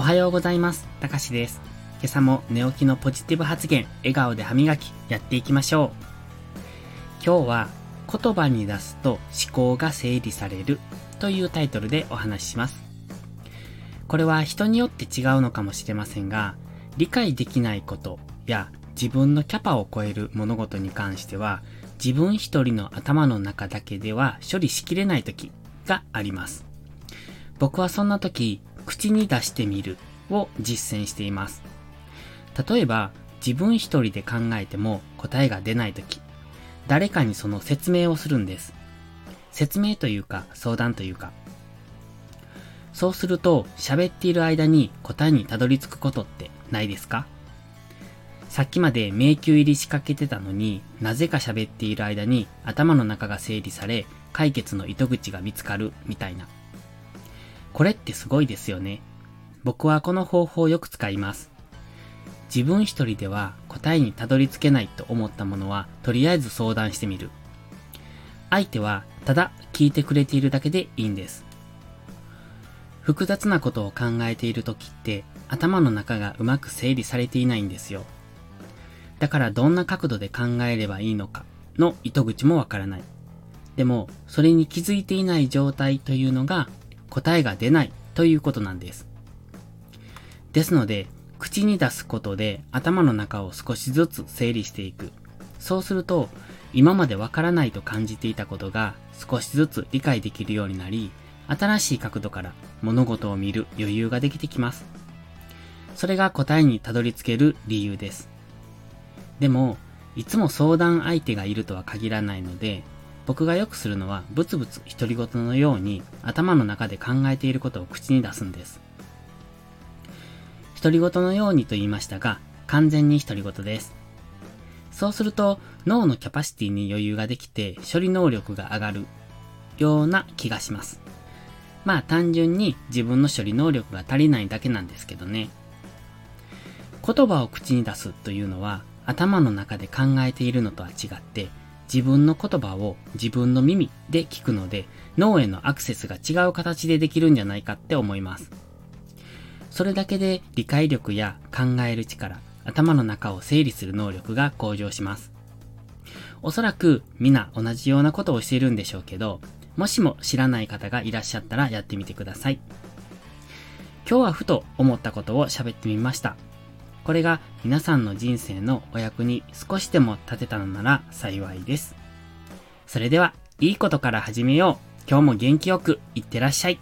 おはようございます。たかしです。今朝も寝起きのポジティブ発言、笑顔で歯磨き、やっていきましょう。今日は、言葉に出すと思考が整理されるというタイトルでお話しします。これは人によって違うのかもしれませんが、理解できないことや自分のキャパを超える物事に関しては、自分一人の頭の中だけでは処理しきれない時があります。僕はそんな時、口に出してみるを実践しています。例えば、自分一人で考えても答えが出ない時、誰かにその説明をするんです。説明というか相談というか。そうすると喋っている間に答えにたどり着くことってないですか？さっきまで迷宮入りしかけてたのになぜか喋っている間に頭の中が整理され解決の糸口が見つかるみたいな。これってすごいですよね。僕はこの方法をよく使います。自分一人では答えにたどり着けないと思ったものはとりあえず相談してみる。相手はただ聞いてくれているだけでいいんです。複雑なことを考えている時って頭の中がうまく整理されていないんですよ。だからどんな角度で考えればいいのかの糸口もわからない。でも、それに気づいていない状態というのが答えが出ないということなんです。ですので、口に出すことで頭の中を少しずつ整理していく。そうすると、今までわからないと感じていたことが少しずつ理解できるようになり、新しい角度から物事を見る余裕ができてきます。それが答えにたどり着ける理由です。でも、いつも相談相手がいるとは限らないので、僕がよくするのはブツブツ独り言のように頭の中で考えていることを口に出すんです。独り言のようにと言いましたが、完全に独り言です。そうすると脳のキャパシティに余裕ができて処理能力が上がるような気がします。まあ単純に自分の処理能力が足りないだけなんですけどね。言葉を口に出すというのは頭の中で考えているのとは違って自分の言葉を自分の耳で聞くので脳へのアクセスが違う形でできるんじゃないかって思います。それだけで理解力や考える力、頭の中を整理する能力が向上します。おそらく皆同じようなことをしているんでしょうけど、もしも知らない方がいらっしゃったらやってみてください。今日はふと思ったことを喋ってみました。これが皆さんの人生のお役に少しでも立てたのなら幸いです。それでは、いいことから始めよう。今日も元気よくいってらっしゃい。